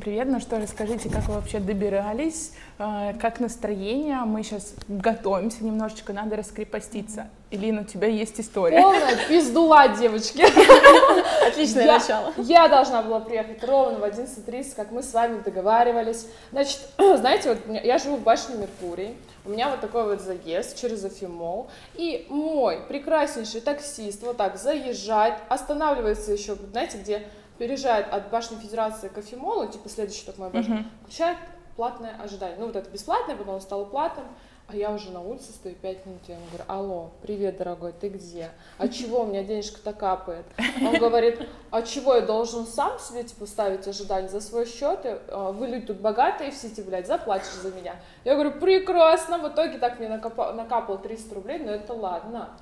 Привет, ну что, расскажите, как вы вообще добирались, э, как настроение? Мы сейчас готовимся немножечко, надо раскрепоститься. Илина, у тебя есть история. Полная пиздула, девочки. Отличное Я- начало. Я должна была приехать ровно в 11.30, как мы с вами договаривались. Значит, знаете, вот я живу в башне Меркурий, у меня вот такой вот заезд через Афимол, и мой прекраснейший таксист вот так заезжает, останавливается еще, знаете, где переезжает от башни Федерации к Афимолу, типа следующий только моя башня, включает платное ожидание. Ну, вот это бесплатное, потом стало платным, а я уже на улице стою 5 минут, я ему говорю, алло, привет, дорогой, ты где? А чего, у меня денежка-то капает? Он говорит, а чего, я должен сам себе, типа, ставить ожидание за свой счет? А, Вы люди тут богатые все, типа, блядь, заплатишь за меня. Я говорю, прекрасно, в итоге так мне накапало 300 рублей, но это ладно.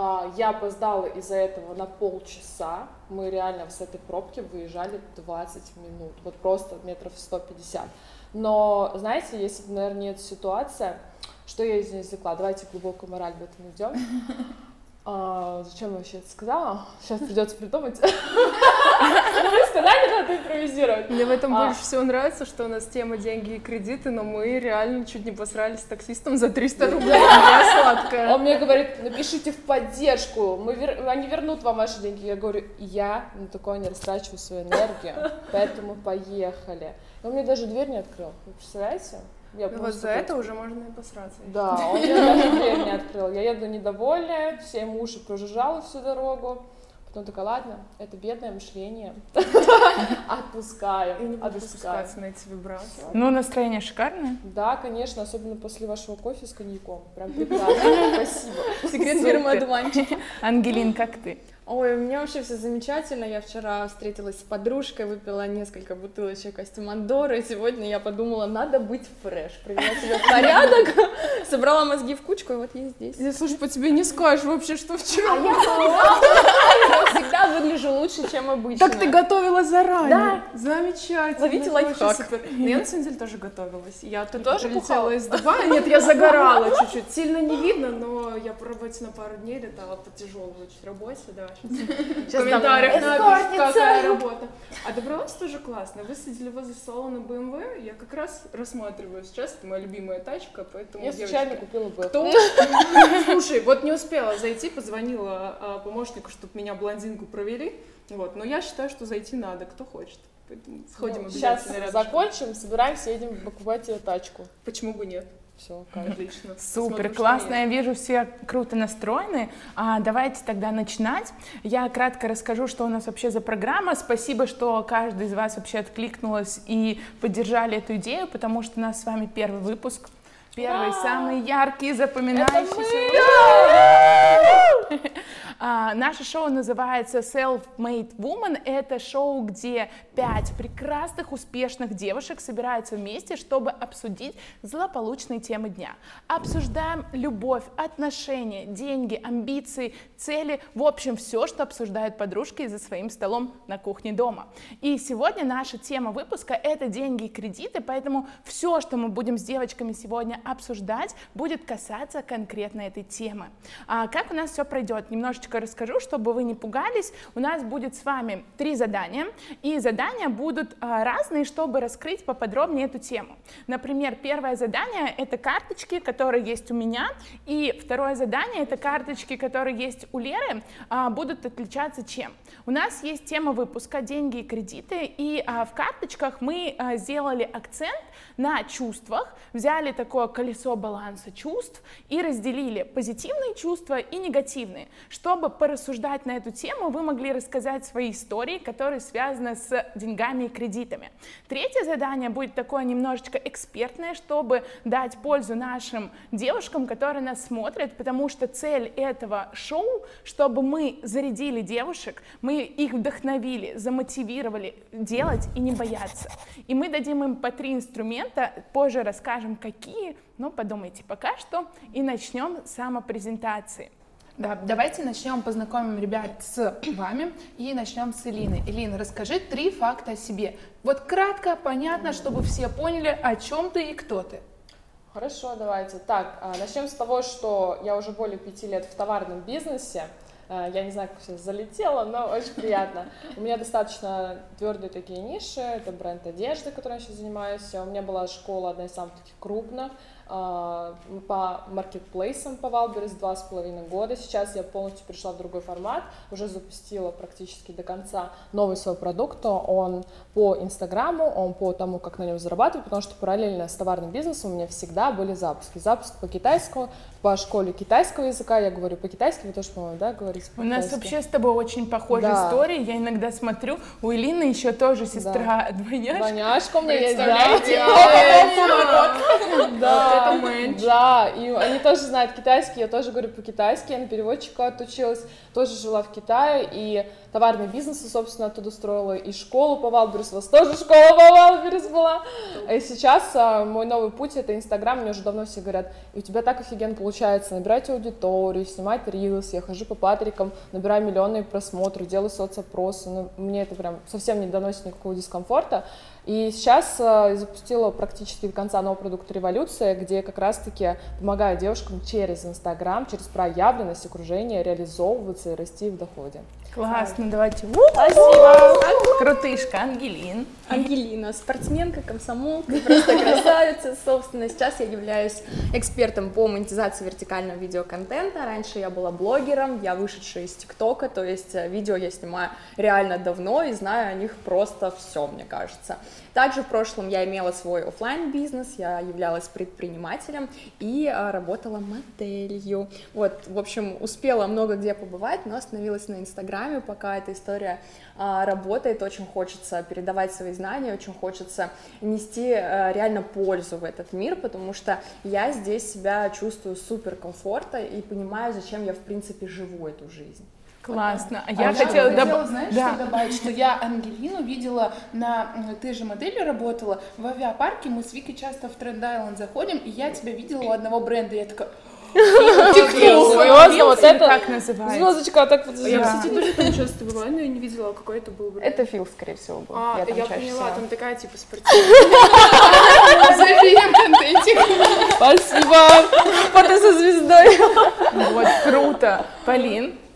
А, Я опоздала из-за этого на полчаса. Мы реально с этой пробки выезжали 20 минут. Вот просто метров 150. Но, знаете, если наверное, не эта ситуация, что я из нее извлекла? Давайте глубокую мораль в этом идем. А, зачем я вообще это сказала? Сейчас придется придумать. Вы сказали, надо импровизировать. Мне в этом А. больше всего нравится, что у нас тема деньги и кредиты, но мы реально чуть не посрались с таксистом за 300 рублей. Я сладкая. Он мне говорит, напишите в поддержку, мы они вернут вам ваши деньги. Я говорю, я на такое не растрачиваю свою энергию, поэтому поехали. Он мне даже дверь не открыл, вы представляете? Я Ну вот за это уже можно и посраться. Да, он мне даже дверь не открыл. Я еду недовольная, все ему уши прожужжала всю дорогу. Потом такая, ладно, это бедное мышление. Отпускаю. спускаться на эти вибрации. Ну, настроение шикарное. Да, конечно, особенно после вашего кофе с коньяком. Прям прекрасно. Спасибо. Секрет фирмы одуванчик. Ангелин, как ты? Ой, у меня вообще все замечательно. Я вчера встретилась с подружкой, выпила несколько бутылочек костюмандора, и сегодня я подумала, надо быть фреш. Привела себя в порядок, собрала мозги в кучку, и вот я здесь. Я, слушай, по тебе не скажешь вообще, что вчера. Я всегда выгляжу лучше, чем обычно. Так ты готовила заранее. Да. Замечательно. Ловите лайфхак. супер. Ну, я на самом деле тоже готовилась. Я Ты только тоже прилетела из Дубая. Нет, я загорала чуть-чуть. Сильно не видно, но я по работе на пару дней летала по тяжелой очень работе. Да, сейчас в комментариях напишут, какая работа. А добралась тоже классно. Высадили возле салона BMW. Я как раз рассматриваю сейчас. Это моя любимая тачка, поэтому, Я случайно купила бы. кто? Слушай, вот не успела зайти, позвонила а, помощнику, чтобы меня блондинку провели. Вот, но я считаю, что зайти надо, кто хочет. Поэтому сходим Сейчас обязательно рядышком. закончим, собираемся, едем покупать тебе тачку. Почему бы нет? Все, Отлично. Супер, Посмотрим, что классно, я вижу, все круто настроены. А, давайте тогда начинать. Я кратко расскажу, что у нас вообще за программа. Спасибо, что каждый из вас вообще откликнулась и поддержали эту идею, потому что у нас с вами первый выпуск. Первый, самый яркий, запоминающийся. А, наше шоу называется Self-Made Woman. Это шоу, где пять прекрасных, успешных девушек собираются вместе, чтобы обсудить злополучные темы дня. Обсуждаем любовь, отношения, деньги, амбиции, цели, в общем, все, что обсуждают подружки за своим столом на кухне дома. И сегодня наша тема выпуска — это деньги и кредиты, поэтому все, что мы будем с девочками сегодня обсуждать, будет касаться конкретно этой темы. А как у нас все пройдет? Немножечко расскажу, чтобы вы не пугались. У нас будет с вами три задания, и задания будут а, разные, чтобы раскрыть поподробнее эту тему. Например, первое задание — это карточки, которые есть у меня, и второе задание — это карточки, которые есть у Леры, а, будут отличаться чем? У нас есть тема выпуска «Деньги и кредиты», и а, в карточках мы сделали акцент на чувствах, взяли такое колесо баланса чувств и разделили позитивные чувства и негативные. Чтобы порассуждать на эту тему, вы могли рассказать свои истории, которые связаны с деньгами и кредитами. Третье задание будет такое немножечко экспертное, чтобы дать пользу нашим девушкам, которые нас смотрят, потому что цель этого шоу, чтобы мы зарядили девушек, мы их вдохновили, замотивировали делать и не бояться. И мы дадим им по три инструмента, позже расскажем, какие, но подумайте пока что, и начнем с самопрезентации. Да, давайте начнем, познакомим ребят с вами и начнем с Элины. Элина, расскажи три факта о себе. Вот кратко, понятно, чтобы все поняли, о чем ты и кто ты. Хорошо, давайте. Так, а, начнем с того, что я уже более пяти лет в товарном бизнесе. Э, я не знаю, как все залетело, но очень приятно. У меня достаточно твердые такие ниши. Это бренд одежды, которым я сейчас занимаюсь. У меня была школа, одна из самых таких крупных. А, по маркетплейсам по Wildberries два с половиной года. Сейчас я полностью перешла в другой формат, уже запустила практически до конца новый свой продукт. Он по Инстаграму, он по тому, как на нем зарабатывать, потому что параллельно с товарным бизнесом у меня всегда были запуски. Запуск по китайскому, по школе китайского языка, я говорю по-китайски, вы тоже, по-моему, да, говорите У нас вообще с тобой очень похожая да. история, я иногда смотрю, у Элины еще тоже сестра да. двойняшка. Двойняшка у меня есть, да. Да это мэнч. Да, и они тоже знают китайский, я тоже говорю по-китайски, я на переводчика отучилась, тоже жила в Китае, и товарный бизнес, собственно, оттуда строила, и школу по Wildberries, у вас тоже школа по Валберес была. И сейчас а, мой новый путь — это Инстаграм, мне уже давно все говорят, и у тебя так офигенно получается набирать аудиторию, снимать Reels, я хожу по Патрикам, набираю миллионные просмотры, делаю соцопросы, ну, мне это прям совсем не доносит никакого дискомфорта, и сейчас э, запустила практически до конца новый продукт «Революция», где как раз-таки помогаю девушкам через Инстаграм, через проявленность окружения реализовываться и расти в доходе. Классно, давайте. Спасибо. Крутышка, Ангелин. Ангелина, спортсменка, комсомолка, просто красавица. Собственно, сейчас я являюсь экспертом по монетизации вертикального видеоконтента. Раньше я была блогером, я вышедшая из ТикТока, то есть э, видео я снимаю реально давно и знаю о них просто все, мне кажется. Также в прошлом я имела свой офлайн бизнес я являлась предпринимателем и а, работала моделью. Вот, в общем, успела много где побывать, но остановилась на Инстаграме, пока эта история а, работает, очень хочется передавать свои знания, очень хочется нести а, реально пользу в этот мир, потому что я здесь себя чувствую супер комфортно и понимаю, зачем я в принципе живу эту жизнь. Классно. А, а я хотела, хотела знаешь, да. что добавить, что я Ангелину видела на... Ты же моделью работала. В авиапарке мы с Викой часто в Тренд Айленд заходим, и я тебя видела у одного бренда. И я такая... Серьезно, вот это как называется? Звездочка, так вот. Я, кстати, тоже там часто бывала, но я не видела, какой это был. Это Фил, скорее всего, был. А, я, поняла, там такая типа спортивная. Контентик. Спасибо. Фото со звездой. Вот, круто. Полин, а,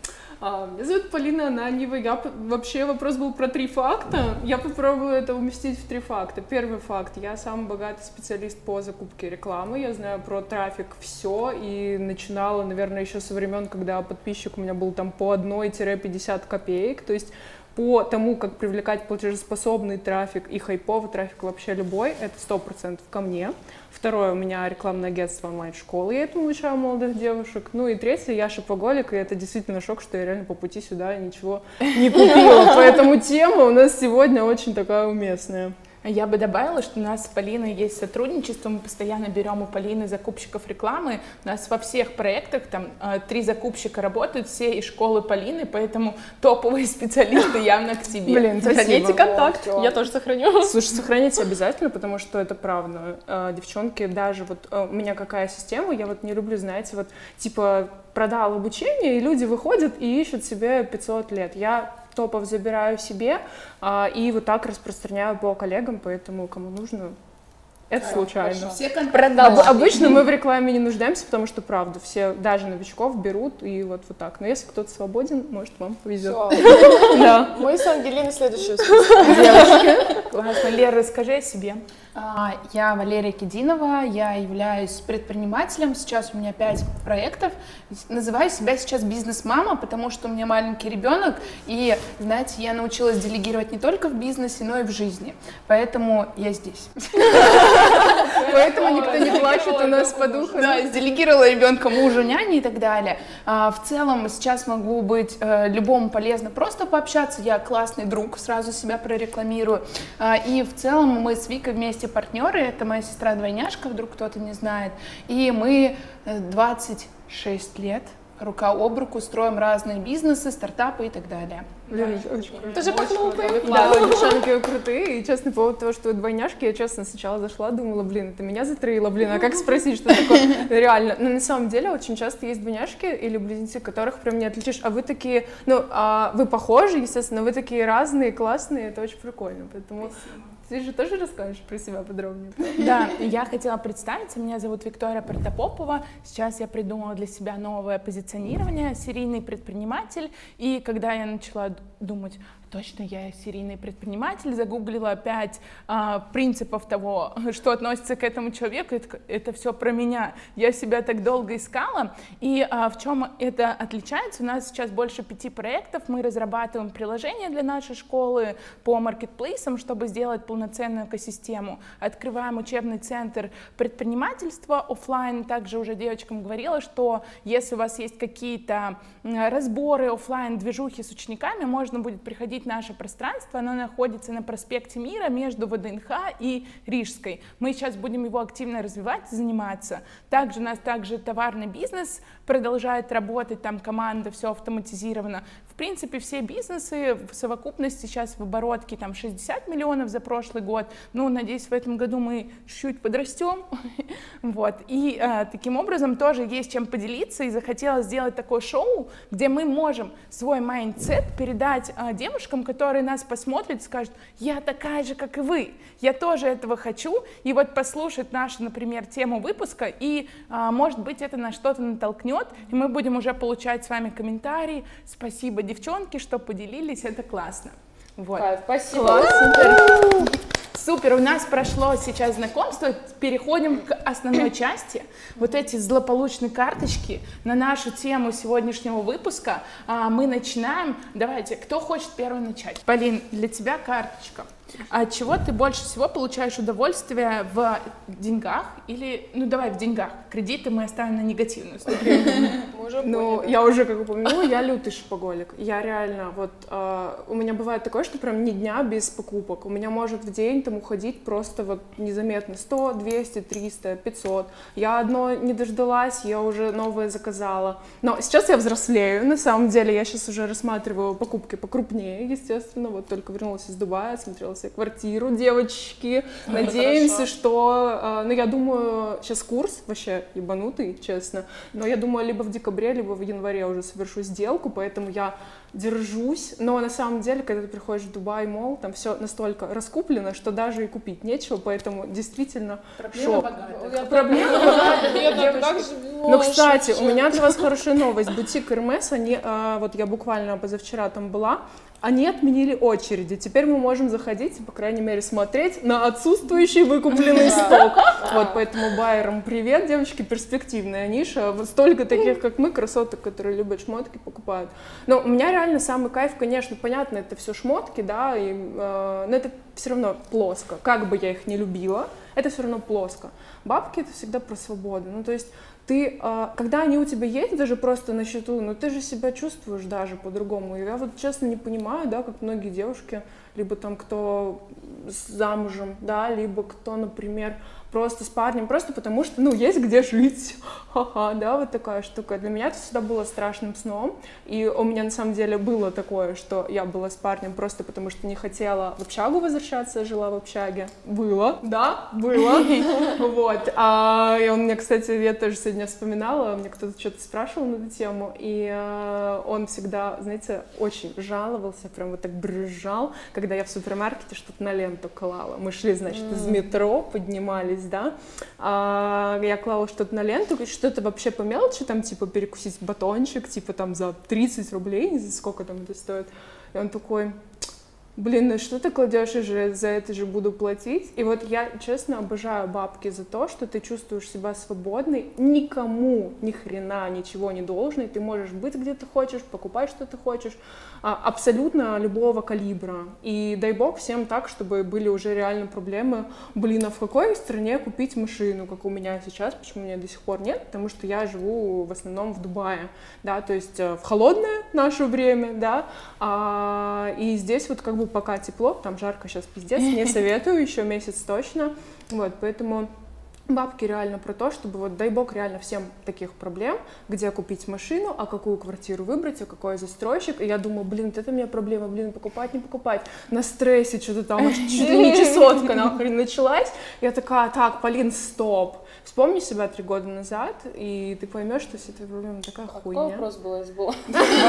меня зовут Полина Ананьева. Я вообще вопрос был про три факта. Я попробую это уместить в три факта. Первый факт. Я самый богатый специалист по закупке рекламы. Я знаю про трафик все и начинала, наверное, еще со времен, когда подписчик у меня был там по 1-50 копеек. То есть по тому, как привлекать платежеспособный трафик и хайповый трафик вообще любой, это сто процентов ко мне. Второе, у меня рекламное агентство онлайн-школы, я этому обучаю молодых девушек. Ну и третье, я шопоголик, и это действительно шок, что я реально по пути сюда ничего не купила. Поэтому тема у нас сегодня очень такая уместная. Я бы добавила, что у нас с Полиной есть сотрудничество, мы постоянно берем у Полины закупщиков рекламы, у нас во всех проектах там э, три закупщика работают, все из школы Полины, поэтому топовые специалисты явно к тебе. Блин, сохраните контакт, я тоже сохраню. Слушай, сохраните обязательно, потому что это правда. Э, девчонки, даже вот э, у меня какая система, я вот не люблю, знаете, вот типа продал обучение, и люди выходят и ищут себе 500 лет. Я топов забираю себе а, и вот так распространяю по коллегам, поэтому кому нужно, это случайно. Все Об, обычно мы в рекламе не нуждаемся, потому что, правда, все, даже новичков берут и вот, вот так. Но если кто-то свободен, может, вам повезет. Да. Мы с Ангелиной следующие девушки. Классно. Лера, расскажи о себе. А, я Валерия Кединова, я являюсь предпринимателем, сейчас у меня пять проектов. Называю себя сейчас бизнес-мама, потому что у меня маленький ребенок, и, знаете, я научилась делегировать не только в бизнесе, но и в жизни. Поэтому я здесь. Поэтому никто не плачет у нас по духу. Да, сделегировала ребенка мужу, няне и так далее. А, в целом сейчас могу быть э, любому полезно просто пообщаться. Я классный друг, сразу себя прорекламирую. А, и в целом мы с Викой вместе вместе партнеры. Это моя сестра-двойняшка, вдруг кто-то не знает. И мы 26 э, лет рука об руку строим разные бизнесы, стартапы и так далее. Блин, да, очень круто. Ты же похлопай. Да, девчонки крутые. И честно, по поводу того, что двойняшки, я честно сначала зашла, думала, блин, это меня затроило, блин, а как спросить, что такое реально? Но на самом деле очень часто есть двойняшки или близнецы, которых прям не отличишь, а вы такие, ну, а вы похожи, естественно, вы такие разные, классные, это очень прикольно, поэтому... Ты же тоже расскажешь про себя подробнее? Да, я хотела представиться. Меня зовут Виктория Протопопова. Сейчас я придумала для себя новое позиционирование «Серийный предприниматель». И когда я начала думать, точно я серийный предприниматель, загуглила пять а, принципов того, что относится к этому человеку, это, это все про меня. Я себя так долго искала, и а, в чем это отличается? У нас сейчас больше пяти проектов, мы разрабатываем приложения для нашей школы по маркетплейсам, чтобы сделать полноценную экосистему. Открываем учебный центр предпринимательства офлайн. Также уже девочкам говорила, что если у вас есть какие-то разборы офлайн движухи с учениками, можно будет приходить посетить наше пространство. Оно находится на проспекте Мира между ВДНХ и Рижской. Мы сейчас будем его активно развивать, заниматься. Также у нас также товарный бизнес продолжает работать, там команда, все автоматизировано. В принципе, все бизнесы в совокупности сейчас в оборотке там 60 миллионов за прошлый год. Ну, надеюсь, в этом году мы чуть-чуть подрастем. вот. И э, таким образом тоже есть чем поделиться. И захотела сделать такое шоу, где мы можем свой mindset передать э, девушкам, которые нас посмотрят и скажут, я такая же, как и вы. Я тоже этого хочу. И вот послушать нашу, например, тему выпуска, и, э, может быть, это на что-то натолкнет, и мы будем уже получать с вами комментарии. Спасибо девчонки, что поделились, это классно. Вот. Кайф, спасибо. Класс, супер. Супер, у нас прошло сейчас знакомство, переходим к основной части. Вот эти злополучные карточки на нашу тему сегодняшнего выпуска а, мы начинаем. Давайте, кто хочет первый начать? Полин, для тебя карточка. А от чего ты больше всего получаешь удовольствие в деньгах или, ну давай в деньгах, кредиты мы оставим на негативную сторону. Ну, я уже как упомянула, я лютый шопоголик. Я реально, вот, э, у меня бывает такое, что прям ни дня без покупок. У меня может в день там уходить просто вот незаметно 100, 200, 300, 500. Я одно не дождалась, я уже новое заказала. Но сейчас я взрослею, на самом деле, я сейчас уже рассматриваю покупки покрупнее, естественно. Вот только вернулась из Дубая, смотрела себе квартиру, девочки. Надеемся, что... Э, ну, я думаю, сейчас курс вообще ебанутый, честно. Но я думаю, либо в декабре, либо в январе уже совершу сделку, поэтому я держусь, но на самом деле, когда ты приходишь в Дубай Мол, там все настолько раскуплено, что даже и купить нечего, поэтому действительно Проблема богатых. Проблема богатых. Ну, кстати, у меня для вас хорошая новость. Бутик Hermes, они, а, вот я буквально позавчера там была, они отменили очереди. Теперь мы можем заходить и, по крайней мере, смотреть на отсутствующий выкупленный сток. Вот, поэтому байерам привет, девочки, перспективная ниша. Вот столько таких, как мы, красоток, которые любят шмотки, покупают. Но у меня реально самый кайф, конечно, понятно, это все шмотки, да, и, э, но это все равно плоско. Как бы я их не любила, это все равно плоско. Бабки это всегда про свободу. Ну, то есть ты, а, когда они у тебя есть, даже просто на счету, ну ты же себя чувствуешь даже по-другому. Я вот честно не понимаю, да, как многие девушки, либо там кто замужем, да, либо кто, например, просто с парнем, просто потому что, ну, есть где жить, ха-ха, да, вот такая штука. Для меня это всегда было страшным сном, и у меня на самом деле было такое, что я была с парнем просто потому что не хотела в общагу возвращаться, жила в общаге. Было, да, было, вот. А, он мне, кстати, я тоже сегодня вспоминала, мне кто-то что-то спрашивал на эту тему, и э, он всегда, знаете, очень жаловался, прям вот так брызжал, когда я в супермаркете что-то на ленту клала. Мы шли, значит, из метро, поднимались есть, да, а, я клала что-то на ленту, что-то вообще по мелочи, там, типа, перекусить батончик, типа, там, за 30 рублей, не знаю, сколько там это стоит, и он такой, блин, ну что ты кладешь, и же за это же буду платить. И вот я, честно, обожаю бабки за то, что ты чувствуешь себя свободной, никому ни хрена ничего не должен, ты можешь быть где ты хочешь, покупать что ты хочешь, а, абсолютно любого калибра. И дай бог всем так, чтобы были уже реально проблемы, блин, а в какой стране купить машину, как у меня сейчас, почему у меня до сих пор нет, потому что я живу в основном в Дубае, да, то есть э, в холодное наше время, да, а, и здесь вот как бы пока тепло, там жарко сейчас пиздец, не советую, еще месяц точно, вот, поэтому Бабки реально про то, чтобы вот дай бог реально всем таких проблем, где купить машину, а какую квартиру выбрать, а какой застройщик. И я думаю, блин, вот это у меня проблема, блин, покупать, не покупать. На стрессе что-то там, чуть ли не чесотка нахрен началась. Я такая, так, Полин, стоп вспомни себя три года назад, и ты поймешь, что все эти проблемы такая Какой хуйня. вопрос был, забыла.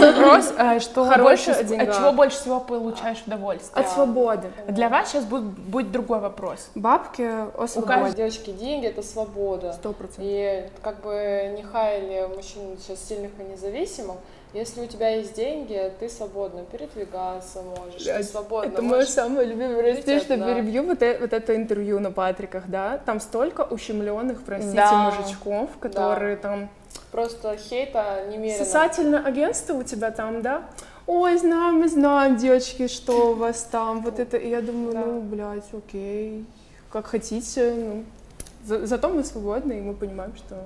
Вопрос, э, что больше, от чего больше всего получаешь удовольствие? От свободы. Для вас сейчас будет, будет другой вопрос. Бабки о каждой свободе. девочки деньги — это свобода. Сто процентов. И как бы не хаяли мужчин сейчас сильных и независимых, если у тебя есть деньги, ты свободно передвигаться можешь, ты Блядь, свободно Это мое самое любимое. Жить что одна. перебью вот, э- вот это интервью на Патриках, да? Там столько ущемленных, простите, Да. мужичков, которые там... Просто хейта немерено. Сосательное агентство у тебя там, да? Ой, знаем, мы знаем, девочки, что у вас там. Вот это, и я думаю, Да. ну, блядь, окей, как хотите. Ну. За- зато мы свободны, и мы понимаем, что...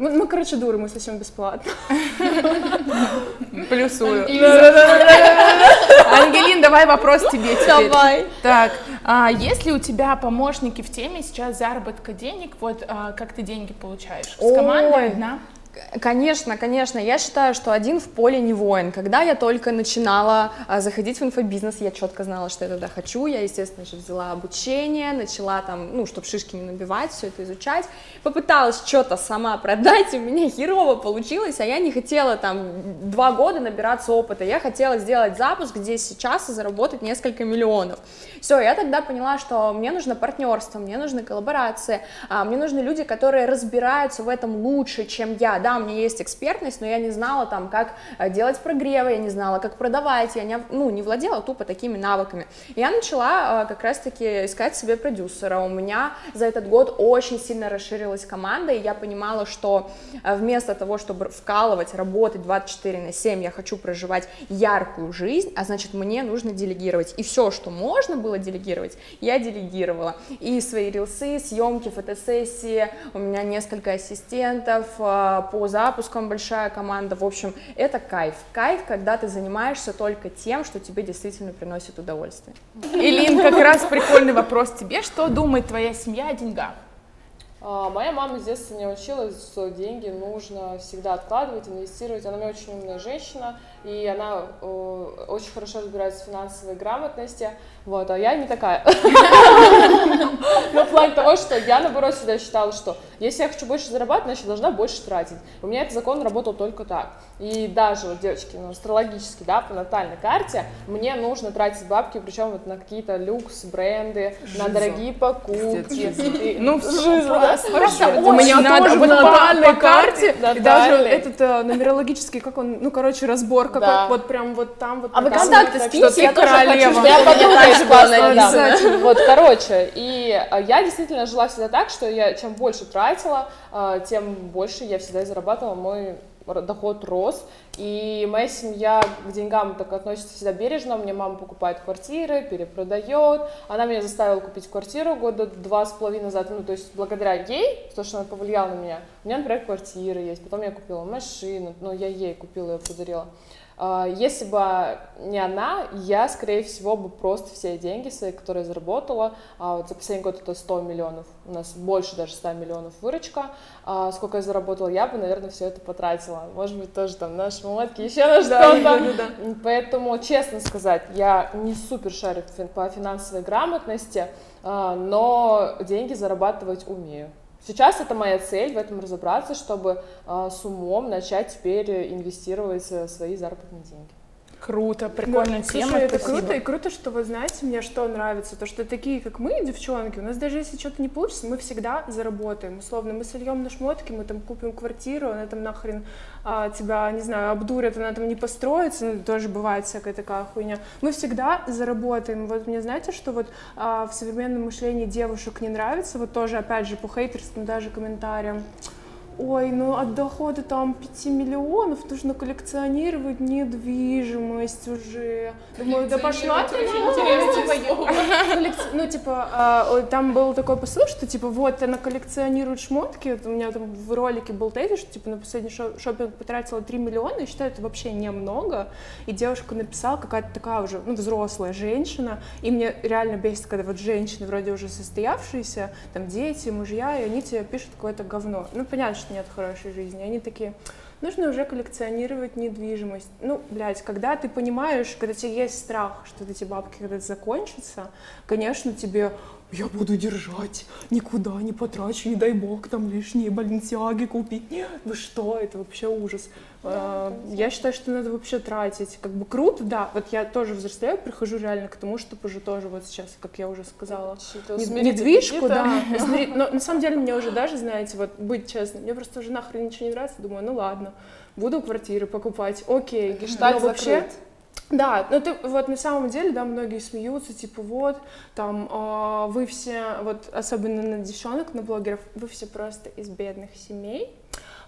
Мы, мы, короче, дуры, мы совсем бесплатно. Плюсую. Ангелин, давай вопрос тебе теперь. Давай. Так, а есть ли у тебя помощники в теме сейчас заработка денег? Вот а, как ты деньги получаешь? С командой Ой. одна? Конечно, конечно. Я считаю, что один в поле не воин. Когда я только начинала а, заходить в инфобизнес, я четко знала, что я туда хочу. Я, естественно же, взяла обучение, начала там, ну, чтобы шишки не набивать, все это изучать. Попыталась что-то сама продать, у меня херово получилось, а я не хотела там два года набираться опыта. Я хотела сделать запуск здесь сейчас и заработать несколько миллионов. Все, я тогда поняла, что мне нужно партнерство, мне нужны коллаборации, а, мне нужны люди, которые разбираются в этом лучше, чем я. Да, у меня есть экспертность, но я не знала там, как а, делать прогревы, я не знала, как продавать, я не, ну, не владела тупо такими навыками. Я начала а, как раз-таки искать себе продюсера. У меня за этот год очень сильно расширилась команда, и я понимала, что а, вместо того, чтобы вкалывать, работать 24 на 7, я хочу проживать яркую жизнь, а значит, мне нужно делегировать. И все, что можно было делегировать, я делегировала. И свои рилсы, съемки, фотосессии, у меня несколько ассистентов, по запускам большая команда. В общем, это кайф. Кайф, когда ты занимаешься только тем, что тебе действительно приносит удовольствие. Илин, как раз прикольный вопрос тебе. Что думает твоя семья о деньгах? А, Моя мама с детства меня учила, что деньги нужно всегда откладывать, инвестировать. Она у меня очень умная женщина, и она очень хорошо разбирается в финансовой грамотности. Вот, а я не такая. Ну, в плане того, что я, наоборот, всегда считала, что если я хочу больше зарабатывать, значит, должна больше тратить. У меня этот закон работал только так. И даже, вот, девочки, ну, астрологически, да, по натальной карте, мне нужно тратить бабки, причем вот на какие-то люкс, бренды, на дорогие покупки. Ну, просто, У меня тоже в по- натальной карте, даже этот э, нумерологический, как он, ну, короче, разбор какой Да. вот прям вот там, вот А вы контакты Так скиньте, что я тоже хочу, чтобы Я подумала, что классно. Вот, короче, и э, я действительно жила всегда так, что я чем больше тратила, э, тем больше я всегда зарабатывала, мой доход рос, и моя семья к деньгам так относится всегда бережно, мне мама покупает квартиры, перепродает, она меня заставила купить квартиру года два с половиной назад, ну, то есть благодаря ей, то, что она повлияла на меня, у меня, например, квартира есть, потом я купила машину, ну, я ей купила, ее подарила. А, Если бы не она, я, скорее всего, бы просто все деньги свои, которые заработала, а вот за последний год это 100 миллионов, у нас больше даже 100 миллионов выручка, а сколько я заработала, я бы, наверное, все это потратила. Может быть, тоже там на шмотки, еще на что-то. Поэтому, честно сказать, я не супер шарю по финансовой грамотности, но деньги зарабатывать умею. Сейчас это моя цель в этом разобраться, чтобы а, с умом начать теперь инвестировать э, свои заработные деньги. Круто, прикольная Слушай, тема. это спасибо. круто, и круто, что вы знаете, мне что нравится, то, что такие, как мы, девчонки, у нас даже если что-то не получится, мы всегда заработаем, условно, мы сольем на шмотки, мы там купим квартиру, она там нахрен а, тебя, не знаю, обдурят, она там не построится, ну, тоже бывает всякая такая хуйня, мы всегда заработаем, вот мне знаете, что вот а, в современном мышлении девушек не нравится, вот тоже, опять же, по хейтерским даже комментариям, Ой, ну от дохода там 5 миллионов нужно коллекционировать недвижимость уже. Думаю, да пошла ты Ну, типа, а, там был такой посыл, что, типа, вот, она коллекционирует шмотки. У меня там в ролике был тезис, что, типа, на последний шо- шопинг потратила 3 миллиона. Я считаю, это вообще немного. И девушка написала, какая-то такая уже, ну, взрослая женщина. И мне реально бесит, когда вот женщины вроде уже состоявшиеся, там, дети, мужья, и они тебе пишут какое-то говно. Ну, понятно, что нет хорошей жизни. Они такие, нужно уже коллекционировать недвижимость. Ну, блядь, когда ты понимаешь, когда тебе есть страх, что эти бабки когда-то закончатся, конечно, тебе я буду держать, никуда не потрачу, не дай бог там лишние баленсиаги купить. Нет, вы что, это вообще ужас. А, я считаю, что надо вообще тратить. Как бы круто, да. Вот я тоже взрослею, прихожу реально к тому, чтобы уже тоже вот сейчас, как я уже сказала, не- недвижку, да. усмирить. Но на самом деле мне уже даже, знаете, вот быть честной, мне просто уже нахрен ничего не нравится, думаю, ну ладно, буду квартиры покупать, окей. Гештальт вообще, закрыт. Да, ну ты вот на самом деле, да, многие смеются, типа вот, там, а, вы все, вот особенно на девчонок, на блогеров, вы все просто из бедных семей,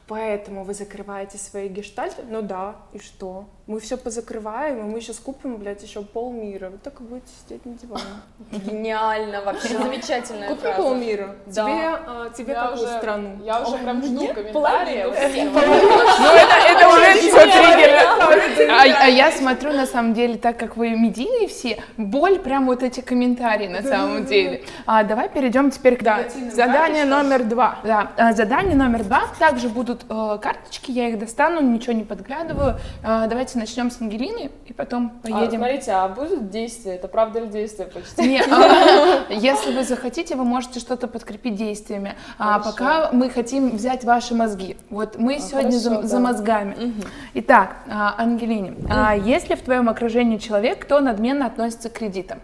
поэтому вы закрываете свои гештальты, ну да, и что? Мы все позакрываем, и мы сейчас купим, блядь, еще полмира, вы так и будете сидеть на диване. Гениально, вообще замечательная Купи фраза. полмира, Да. тебе, а, тебе Я какую уже- страну? Я уже прям жду мне комментариев. Ну, это, это уже все триггеры. А, а я смотрю, на самом деле, так как вы медийные все, боль прям вот эти комментарии на самом деле. А, давай перейдем теперь к да, задание номер два. Да, а, задание номер два. Также будут э, карточки, я их достану, ничего не подглядываю. А, давайте начнем с Ангелины и потом А, поедем. смотрите, а будут действия? Это правда ли действие почти? Не, а, если вы захотите, вы можете что-то подкрепить действиями. А пока мы хотим взять ваши мозги. Вот мы сегодня за, мозгами. Итак, а, Ангелине, а есть ли в твоем окружении человек, кто надменно относится к кредитам?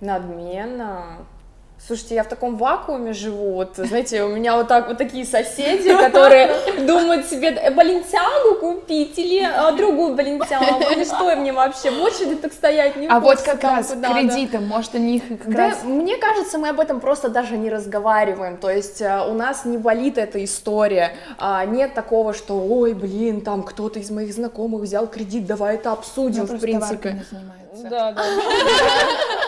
Надменно. Слушайте, я в таком вакууме живу, вот, знаете, у меня вот так вот такие соседи, которые думают себе, э, баленсиагу купить или а, другую баленсиагу, или что мне вообще, больше где так стоять не А вот как раз кредитом, может, они их как Да, раз... мне кажется, мы об этом просто даже не разговариваем. То есть э, у нас не валит эта история. А, нет такого, что ой, блин, там кто-то из моих знакомых взял кредит, давай это обсудим, Ну, в просто принципе. Да, да.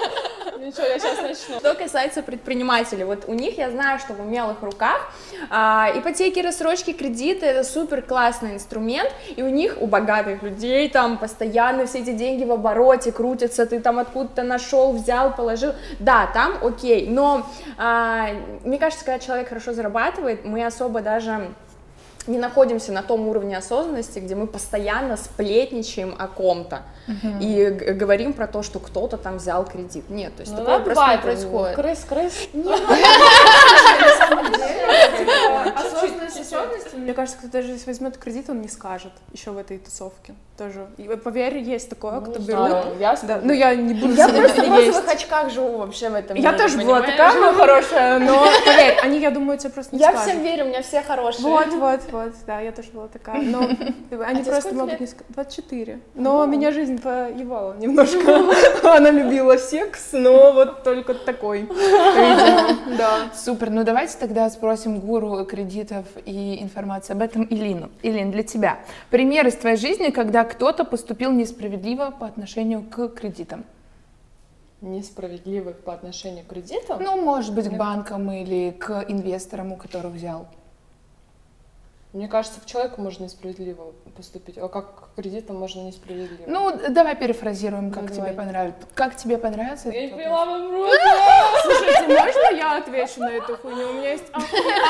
Ничего, я сейчас начну. Что касается предпринимателей, вот у них я знаю, что в умелых руках а, ипотеки, рассрочки, кредиты это супер классный инструмент, и у них, у богатых людей, там постоянно все эти деньги в обороте крутятся, ты там откуда-то нашел, взял, положил, да, там окей, но а, мне кажется, когда человек хорошо зарабатывает, мы особо даже не находимся на том уровне осознанности, где мы постоянно сплетничаем о ком-то и г- говорим про то, что кто-то там взял кредит. Нет, то есть Ну, такое просто не происходит. Крыс, крыс. Осознанность, осознанность, мне кажется, кто даже если возьмет кредит, он не скажет еще в этой тусовке. Тоже. И, поверь, есть такое, кто берут. я Да, ну я не буду Я просто в розовых очках живу вообще в этом Я тоже была такая хорошая, но поверь, они, я думаю, тебе просто не Я скажут. всем верю, у меня все хорошие. Вот, вот, вот, да, я тоже была такая. Но они тебе просто могут лет? не сказать. 24. Но меня жизнь поебала немножко. Она любила секс, но вот только такой. Да. Супер, ну давайте тогда спросим гуру кредитов и информации об этом Илину. Илин, для тебя. Пример из твоей жизни, когда кто-то поступил несправедливо по отношению к кредитам. Несправедливых по отношению к кредитам? Ну, может быть, к банкам или к инвесторам, у которых взял. Мне кажется, к человеку можно несправедливо поступить, а как к кредитам можно несправедливо. Ну, давай перефразируем, как Ну, тебе давай. понравится. Как тебе понравится? я не поняла вопрос. Слушайте, можно я отвечу на эту хуйню? У меня есть оху-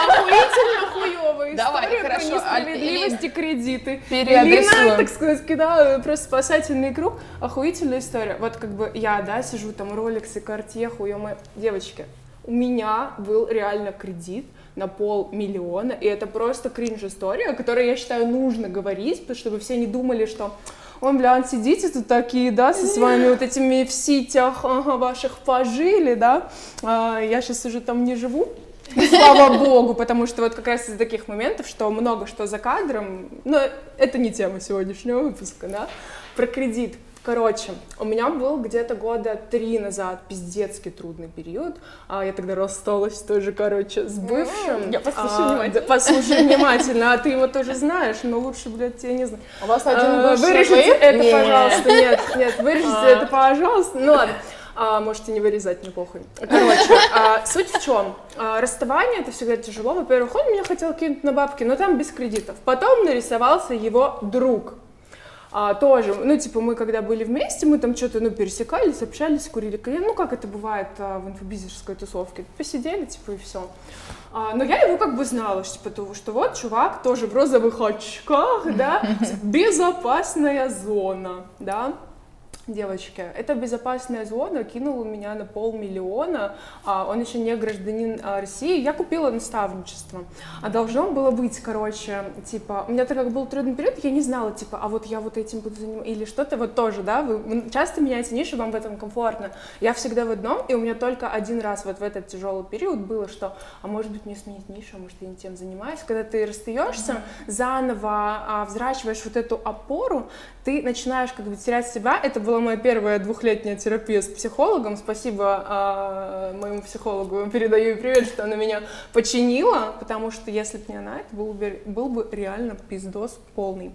охуительно хуёвая Давай, история хорошо, про несправедливость и кредиты. Переадресуем. Так сказать, кидаю просто спасательный круг. Охуительная история. Вот как бы я, да, сижу там, роликсы, картье, хуёмые. Девочки, у меня был реально кредит на полмиллиона, и это просто кринж-история, о которой, я считаю, нужно говорить, чтобы все не думали, что Ой, бля, сидите тут такие, да, со своими вот этими в сетях ага, ваших пожили, да. А, я сейчас уже там не живу, слава богу, потому что вот как раз из таких моментов, что много что за кадром, но это не тема сегодняшнего выпуска, да, про кредит. Короче, у меня был где-то года три назад пиздецкий трудный период. А, я тогда рассталась тоже, короче, с бывшим. Я послушаю А, внимательно. да, Послушай внимательно, а ты его тоже знаешь, но лучше, блядь, тебя не знаю. У вас один А, бывший Вырежите это, Не. пожалуйста. Нет, нет, вырежите это, пожалуйста. Ну ладно. А, можете не вырезать, мне похуй. Короче, а, суть в чем? А, расставание это всегда тяжело. Во-первых, он меня хотел кинуть на бабки, но там без кредитов. Потом нарисовался его друг. А, тоже, ну, типа, мы когда были вместе, мы там что-то, ну, пересекались, общались, курили кальян, ну, как это бывает а, в инфобизерской тусовке. Посидели, типа, и все. но я его как бы знала, что, типа, то, что вот чувак тоже в розовых очках, да, безопасная зона, да. Девочки, это безопасная зона кинула меня на полмиллиона, а он еще не гражданин а, России, я купила наставничество, а должно было быть, короче, типа, у меня так как был трудный период, я не знала, типа, а вот я вот этим буду заниматься, или что-то вот тоже, да, вы часто меняете ниши, вам в этом комфортно, я всегда в одном, и у меня только один раз вот в этот тяжелый период было, что, а может быть мне сменить нишу, а может я не тем занимаюсь, когда ты расстаешься, mm-hmm. заново а, взращиваешь вот эту опору, ты начинаешь как бы терять себя, это было была моя первая двухлетняя терапия с психологом. Спасибо э, моему психологу, передаю привет, что она меня починила, потому что если бы не она, это был бы, был бы реально пиздос полный.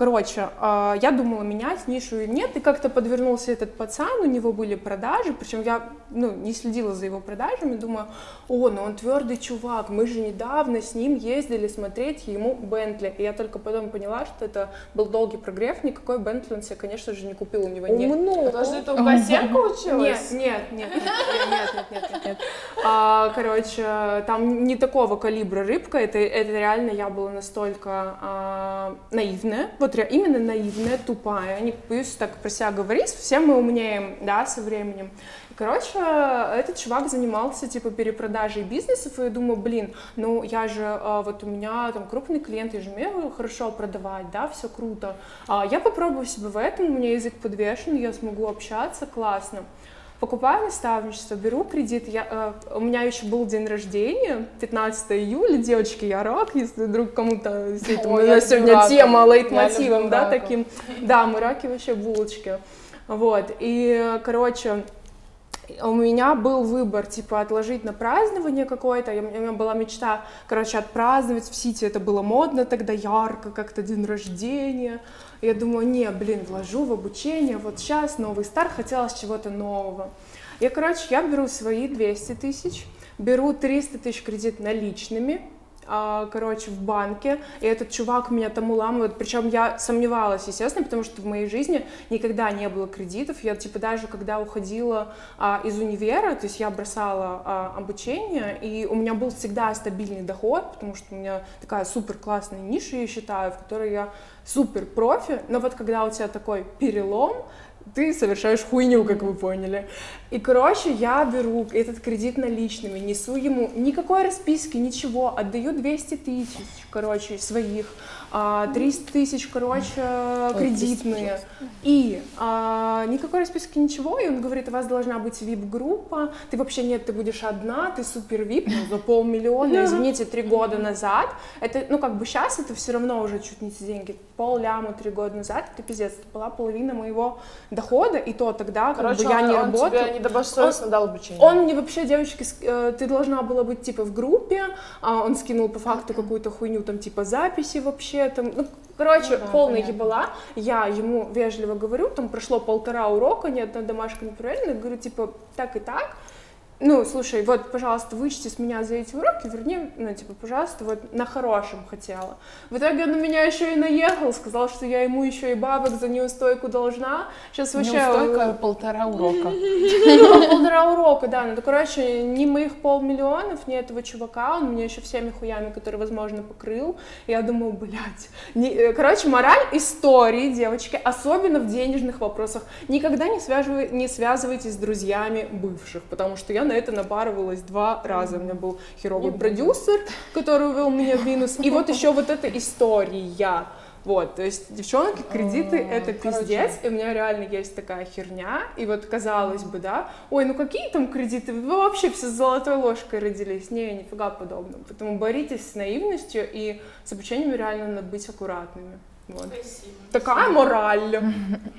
Короче, а, я думала менять нишу или нет, и как-то подвернулся этот пацан, у него были продажи, причем я ну, не следила за его продажами, думаю, о, ну он твердый чувак, мы же недавно с ним ездили смотреть ему Бентли, и я только потом поняла, что это был долгий прогрев, никакой Бентли он себе, конечно же, не купил, у него нет. Умно. Подожди, это у Косенко училась? Нет, нет, нет, нет, нет, нет, нет, нет. А, короче, там не такого калибра рыбка, это, это реально я была настолько а, наивная, вот вот именно наивная, тупая, не боюсь так про себя говорить, все мы умнеем, да, со временем. Короче, этот чувак занимался, типа, перепродажей бизнесов, и я думаю, блин, ну, я же, а, вот у меня там крупный клиент, я же умею хорошо продавать, да, все круто. А я попробую себя в этом, у меня язык подвешен, я смогу общаться, классно покупаю наставничество, беру кредит. Я, э, у меня еще был день рождения, 15 июля, девочки, я рак, если вдруг кому-то Ой, у нас сегодня рака. тема лейтмотивом, да, рака. таким. Да, мы раки вообще булочки. Вот, и, короче, у меня был выбор, типа, отложить на празднование какое-то, у меня была мечта, короче, отпраздновать в Сити, это было модно тогда, ярко, как-то день рождения, я думаю, не, блин, вложу в обучение, вот сейчас новый старт, хотелось чего-то нового. Я, короче, я беру свои 200 тысяч, беру 300 тысяч кредит наличными, а, короче, в банке, и этот чувак меня там уламывает, причем я сомневалась, естественно, потому что в моей жизни никогда не было кредитов, я, типа, даже когда уходила а, из универа, то есть я бросала а, обучение, и у меня был всегда стабильный доход, потому что у меня такая супер классная ниша, я считаю, в которой я супер профи, но вот когда у тебя такой перелом, ты совершаешь хуйню, как вы поняли. И, короче, я беру этот кредит наличными, несу ему никакой расписки, ничего, отдаю 200 тысяч, короче, своих. 300 а, тысяч, короче, кредитные. И а, никакой расписки, ничего. И он говорит, у вас должна быть VIP-группа. Ты вообще нет, ты будешь одна, ты супер VIP, ну, за полмиллиона, извините, три года назад. Это, ну, как бы сейчас это все равно уже чуть не те деньги. Пол ляма три года назад, это пиздец, это была половина моего дохода, и то тогда, как бы я не он работала. тебе недобросовестно дал обучение. Он мне вообще, девочки, э, ты должна была быть, типа, в группе, а он скинул по факту какую-то хуйню, там, типа, записи вообще, вообще там, ну, короче, ну, да, полная ебала. Я ему вежливо говорю, там прошло полтора урока, ни одна домашка не проверена, говорю, типа, так и так, ну, слушай, вот, пожалуйста, вычти с меня за эти уроки, верни, ну, типа, пожалуйста, вот на хорошем хотела. В итоге он на меня еще и наехал, сказал, что я ему еще и бабок за неустойку должна. Сейчас вообще... Неустойка полтора урока. Ну, полтора урока, да. Ну, короче, ни моих полмиллионов, ни этого чувака, он мне еще всеми хуями, которые, возможно, покрыл. Я думаю, блядь. Э, короче, мораль истории, девочки, особенно в денежных вопросах, никогда не связывайтесь с друзьями бывших, потому что я на это напарывалась два раза. У меня был херовый продюсер, который увел меня в минус, и вот еще вот эта история. Вот, то есть девчонки, кредиты а, это пиздец, и у меня реально есть такая херня, и вот казалось бы, да, ой, ну какие там кредиты, вы вообще все с золотой ложкой родились, не, нифига подобного, поэтому боритесь с наивностью, и с обучением реально надо быть аккуратными. Вот. Спасибо. Такая мораль.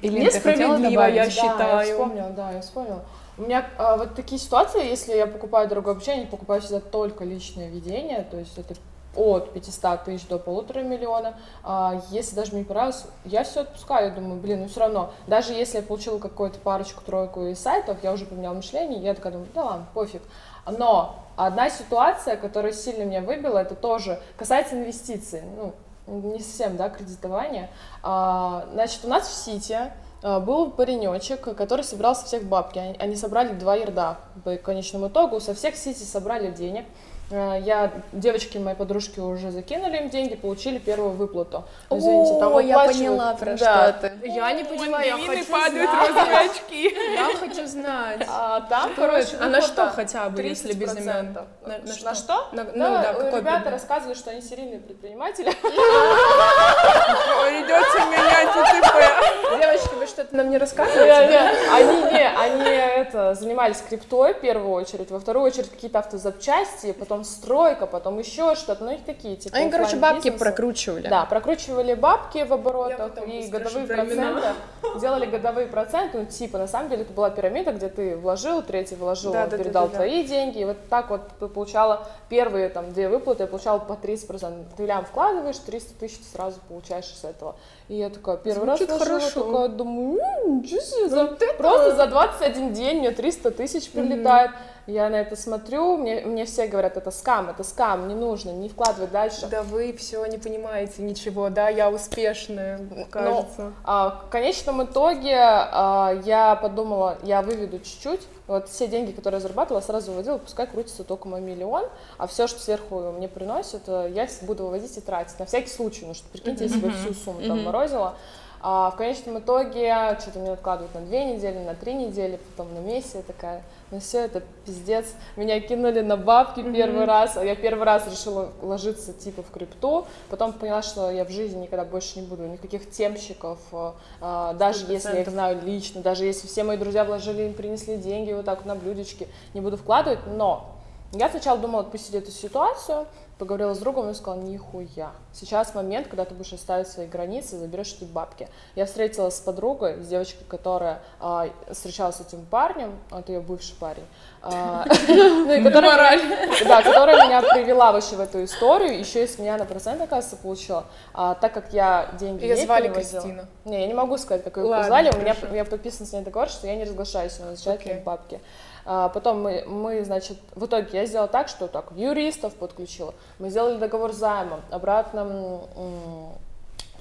Или Несправедливо, я считаю. Да, я вспомнила, да, я вспомнила. У меня а, вот такие ситуации, если я покупаю дорогое обучение, покупаю всегда только личное ведение, то есть это от 500 тысяч до полутора миллиона. А, если даже мне не понравилось, я все отпускаю, я думаю, блин, ну все равно, даже если я получила какую-то парочку-тройку из сайтов, я уже поменяла мышление, я такая думаю, да ладно, пофиг. Но одна ситуация, которая сильно меня выбила, это тоже касается инвестиций, ну, не совсем, да, кредитования. А, значит, у нас в Сити был паренечек, который собирал со всех бабки. Они, собрали два ярда по конечному итогу. Со всех сити собрали денег. А, Я, девочки моей подружки уже закинули им деньги, получили первую выплату. Извините, там О, я поняла, про да. что ты. Я не поняла, я хочу падают знать. розовые очки. Я хочу знать. А там, Что короче? А на что хотя бы, если без имен? 30%. На- на На, что? что? На- ну Да, да, какой ребята предмет? рассказывают, что они серийные предприниматели. Придется менять ИТП. Девочки, вы что-то нам не рассказываете? Они не, они это занимались криптой в первую очередь, во вторую очередь какие-то автозапчасти, потом стройка, потом еще что-то, ну их такие типа. Они, короче, бабки прокручивали. Да, прокручивали бабки в оборотах и годовые проценты. Делали годовые проценты, ну типа, на самом деле это была пирамида, где ты вложил, третий вложил, Да, да, да, передал да, да. твои деньги, и вот так вот ты получала первые там две выплаты, я получала по 30%. Ты лям вкладываешь, 300 тысяч ты сразу получаешь с этого. И я такая первый Звучит раз вложила, хорошо. такая думаю, «М, ничего себе, за- Вот это- просто за 21 день мне 300 тысяч прилетает. Я на это смотрю, мне, мне все говорят, это скам, это скам, не нужно, не вкладывай дальше. Да вы все не понимаете ничего, да, я успешная, кажется. А, в конечном итоге а, я подумала, я выведу чуть-чуть. Вот все деньги, которые я зарабатывала, сразу выводила, пускай крутится только мой миллион, а все, что сверху мне приносит, э, я буду выводить и тратить. На всякий случай, ну что, прикиньте, если бы всю сумму там морозила. А в конечном итоге что-то мне откладывают на две недели, на три недели, потом на месяц. Я такая, ну все, это пиздец. Меня кинули на бабки первый раз, я первый раз решила ложиться типа в крипту. Потом поняла, что я в жизни никогда больше не буду никаких темщиков, э, а, даже если я их знаю лично, даже если все мои друзья вложили, им принесли деньги вот так вот на блюдечке, не буду вкладывать, но я сначала думала отпустить эту ситуацию, поговорила с другом, он сказал, нихуя. Сейчас момент, когда ты будешь оставить свои границы, заберешь эти бабки. Я встретилась с подругой, с девочкой, которая а, встречалась с этим парнем, а это ее бывший парень, а, ну и которая меня- да, которая меня привела вообще в эту историю, еще и с меня на процент, оказывается, получила, А, так как я деньги Её ей звали Кристина. Не, я не могу сказать, как ее звали, у меня подписан с ней договор, что я не разглашаюсь, она Окей. мои бабки. А, потом мы, мы, значит, в итоге я сделала так, что так, юристов подключила. Мы сделали договор займа обратным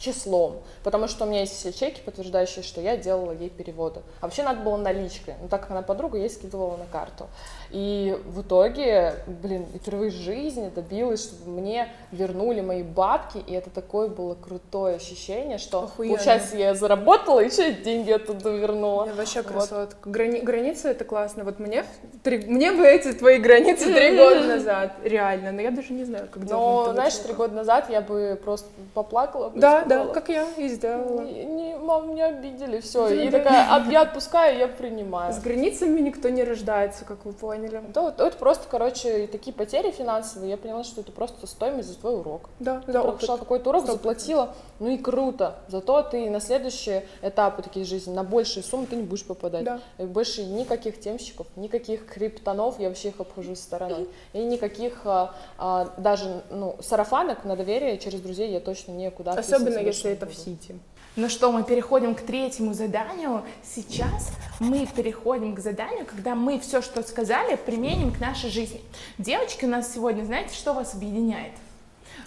числом, потому что у меня есть все чеки, подтверждающие, что я делала ей переводы. А вообще надо было наличкой, но так как она подруга, я ей скидывала на карту. И в итоге, блин, впервые в жизни добилась, чтобы мне вернули мои бабки, и это такое было крутое ощущение, что, Охуенно. получается, я заработала, еще и деньги оттуда вернула. Я вообще Вот. красотка. Грани- границы это классно. Вот мне, три- мне бы эти твои границы три года назад. Реально. Но я даже не знаю, как Но, знаешь, три года назад я бы просто поплакала. бы Да, да, как я и сделала. Не, не, мам, меня обидели, все. И такая, «От- я отпускаю, я принимаю. С границами никто не рождается, как вы поняли. Да, вот это просто, короче, такие потери финансовые. Я поняла, что это просто стоимость за твой урок. Да, да, прошла какой-то урок, Сто заплатила, ну и круто. Зато ты на следующие этапы такие жизни, на большие суммы ты не будешь попадать. Да. И больше никаких темщиков, никаких криптонов, я вообще их обхожу стороной. И никаких а, а, даже ну, сарафанок на доверие через друзей я точно никуда Особенно если это в буду. Сити. Ну что, мы переходим к третьему заданию. Сейчас мы переходим к заданию, когда мы все, что сказали, применим к нашей жизни. Девочки у нас сегодня, знаете, что вас объединяет?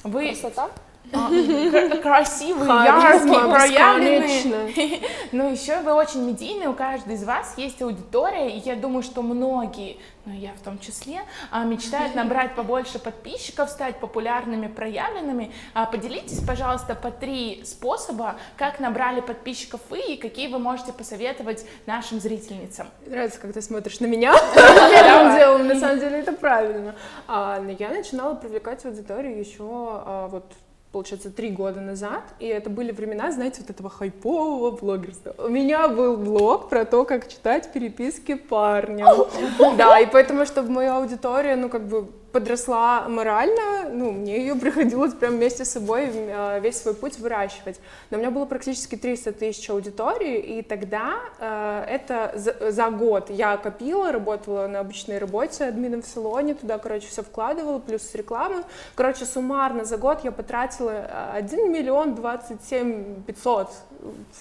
Вы Красота? А, кра- красивые, яркие, проявленные. Но еще вы очень медийные, у каждой из вас есть аудитория, и я думаю, что многие, ну я в том числе, а, мечтают набрать побольше подписчиков, стать популярными, проявленными. А, Поделитесь, пожалуйста, по три способа, как набрали подписчиков вы и какие вы можете посоветовать нашим зрительницам. Нравится, как ты смотришь на меня. На самом деле, это правильно. Но я начинала привлекать аудиторию еще вот получается, три года назад, и это были времена, знаете, вот этого хайпового блогерства. У меня был блог про то, как читать переписки парня. Да, и поэтому, чтобы моя аудитория, ну, как бы подросла морально, ну, мне ее приходилось прям вместе с собой э, весь свой путь выращивать. Но у меня было практически 300 тысяч аудитории, и тогда э, это за, за год я копила, работала на обычной работе админом в салоне, туда, короче, все вкладывала, плюс рекламы. Короче, суммарно за год я потратила э, 1 миллион 27 500.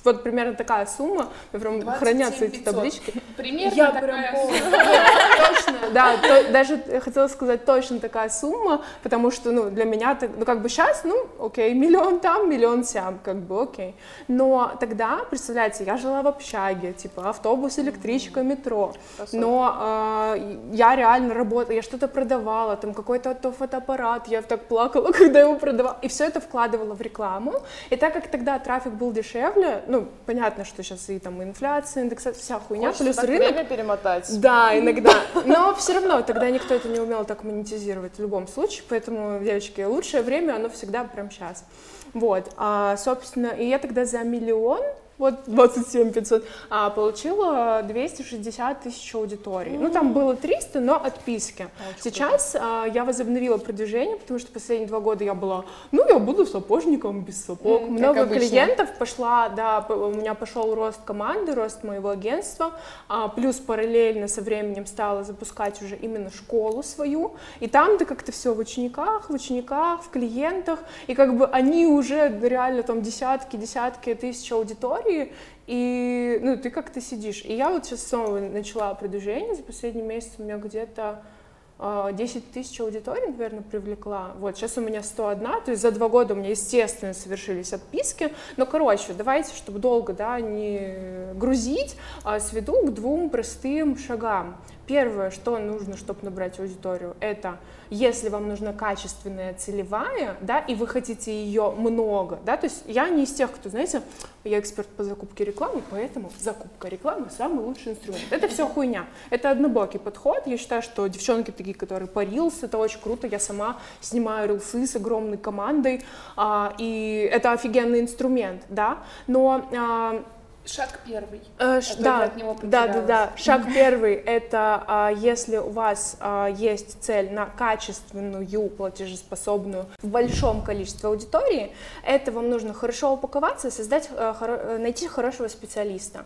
Вот примерно такая сумма, прям хранятся эти 500. таблички. Примерно Я такая прям. Точно, да, даже хотела сказать точно точно такая сумма, потому что, ну, для меня, ну, как бы сейчас, ну, окей, миллион там, миллион сям, как бы окей. Но тогда, представляете, я жила в общаге, типа автобус, электричка, метро, но э, я реально работала, я что-то продавала, там какой-то то фотоаппарат, я так плакала, когда его продавала, и все это вкладывала в рекламу, и так как тогда трафик был дешевле, ну, понятно, что сейчас и там инфляция, индексация, вся хуйня, Хочется плюс рынок. перемотать. Да, иногда. Но все равно тогда никто это не умел так монетизировать в любом случае, поэтому, девочки, лучшее время, оно всегда прям сейчас. Вот, а, собственно, и я тогда за миллион вот 27 500, а получила 260 тысяч аудиторий. Ну, там было 300, но отписки. Сейчас а, я возобновила продвижение, потому что последние два года я была, ну, я буду сапожником без сапог. Как Много клиентов пошла, да, у меня пошел рост команды, рост моего агентства, а, плюс параллельно со временем стала запускать уже именно школу свою, и там ты как-то все в учениках, в учениках, в клиентах, и как бы они уже реально там десятки, десятки тысяч аудитории, и ну ты как-то сидишь. И я вот сейчас снова начала продвижение, за последний месяц у меня где-то а, 10 тысяч аудиторий, наверное, привлекла. Вот, сейчас у меня 101, то есть за два года у меня, естественно, совершились отписки. Но, короче, давайте, чтобы долго, да, не грузить, а, сведу к двум простым шагам. Первое, что нужно, чтобы набрать аудиторию, это если вам нужна качественная целевая, да, и вы хотите ее много, да, то есть я не из тех, кто, знаете, я эксперт по закупке рекламы, поэтому закупка рекламы самый лучший инструмент. Это все хуйня. Это однобокий подход. Я считаю, что девчонки такие, которые по это очень круто. Я сама снимаю рилсы с огромной командой, а, и это офигенный инструмент, да. Но а, Шаг первый. Э, ш- да, от него да, да, да. Шаг первый это а, если у вас а, есть цель на качественную, платежеспособную в большом количестве аудитории, это вам нужно хорошо упаковаться и создать, а, хоро- э, найти хорошего специалиста.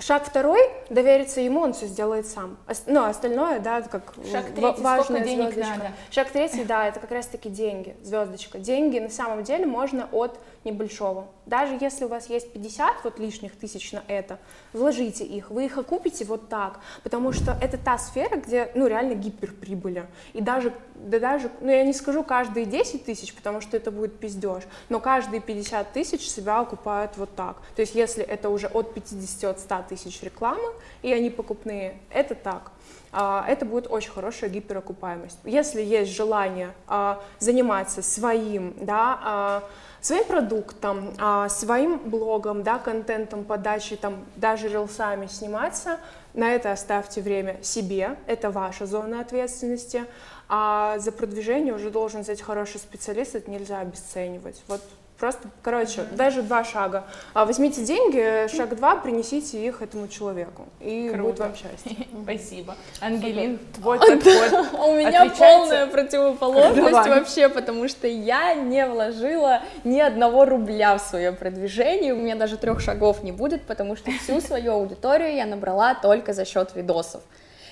Шаг второй — довериться ему, он все сделает сам. Ну, остальное, да, как Шаг третий, важная денег звездочка. надо? Шаг третий, да, это как раз-таки деньги, звездочка. Деньги на самом деле можно от небольшого. Даже если у вас есть 50 вот лишних тысяч на это, вложите их, вы их окупите вот так, потому что это та сфера, где, ну, реально гиперприбыли. И даже, да даже, ну, я не скажу каждые 10 тысяч, потому что это будет пиздеж, но каждые 50 тысяч себя окупают вот так. То есть если это уже от 50 от 100 тысяч рекламы, и они покупные, это так это будет очень хорошая гиперокупаемость. Если есть желание а, заниматься своим, да, а, своим продуктом, а, своим блогом, да, контентом, подачей, там, даже рилсами сниматься, на это оставьте время себе, это ваша зона ответственности, а за продвижение уже должен взять хороший специалист, это нельзя обесценивать. Вот Просто, короче, даже два шага. А возьмите деньги, шаг два, принесите их этому человеку. И Круто. будет вам счастье. Спасибо. Ангелин, твой подход. У меня полная противоположность вообще, потому что я не вложила ни одного рубля в свое продвижение, у меня даже трех шагов не будет, потому что всю свою аудиторию я набрала только за счет видосов.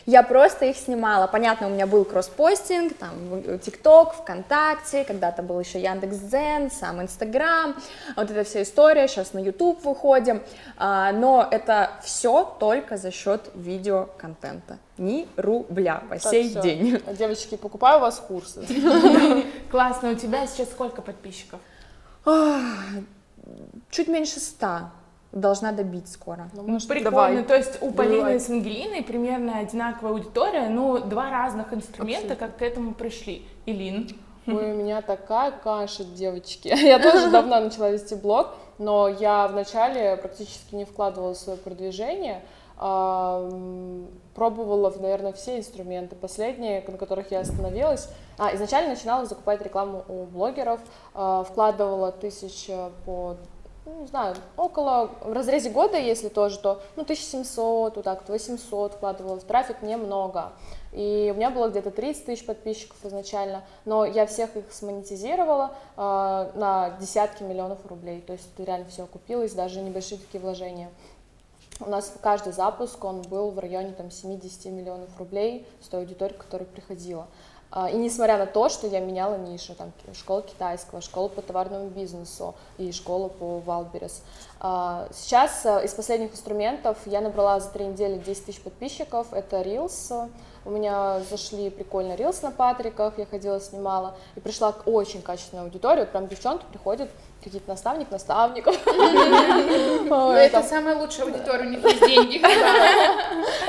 Я просто их снимала. Понятно, у меня был кросспостинг, там, в- ТикТок, ВКонтакте, когда-то был еще Яндекс.Дзен, сам Инстаграм, вот эта вся история, сейчас на Ютуб выходим, А, но это все только за счет видеоконтента. Ни рубля по Так, сей всё. день. Девочки, покупаю у вас курсы. Классно, у тебя сейчас сколько подписчиков? Чуть меньше ста должна добить скоро. Ну, прикольно. давай. То есть у Полины Давай. с Ангелиной примерно одинаковая аудитория, ну, два разных инструмента, как к этому пришли. Илин. Ой, у меня такая каша, девочки. Я тоже давно начала вести блог, но я вначале практически не вкладывала в свое продвижение. а, Пробовала, наверное, все инструменты. Последние, на которых я остановилась. А, изначально начинала закупать рекламу у блогеров, а, вкладывала тысяч э, по ну, не знаю, около, в разрезе года, если тоже, то, ну, 1700, вот так вот, 800 вкладывала в трафик немного. И у меня было где-то 30 тысяч подписчиков изначально, но я всех их смонетизировала э, на десятки миллионов рублей, то есть реально все окупилось, даже небольшие такие вложения. У нас каждый запуск, он был в районе там 70 миллионов рублей с той аудиторией, которая приходила. А, И несмотря на то, что я меняла ниши, там школа китайского, школа по товарному бизнесу и школа по Wildberries. Сейчас а, из последних инструментов я набрала за три недели 10 тысяч подписчиков. Это Reels, у меня зашли прикольно Reels на Патриках, я ходила, снимала, и пришла к очень качественной аудитории, прям девчонки приходят, какие-то наставник наставников. Это самая лучшая аудитория, у них есть деньги.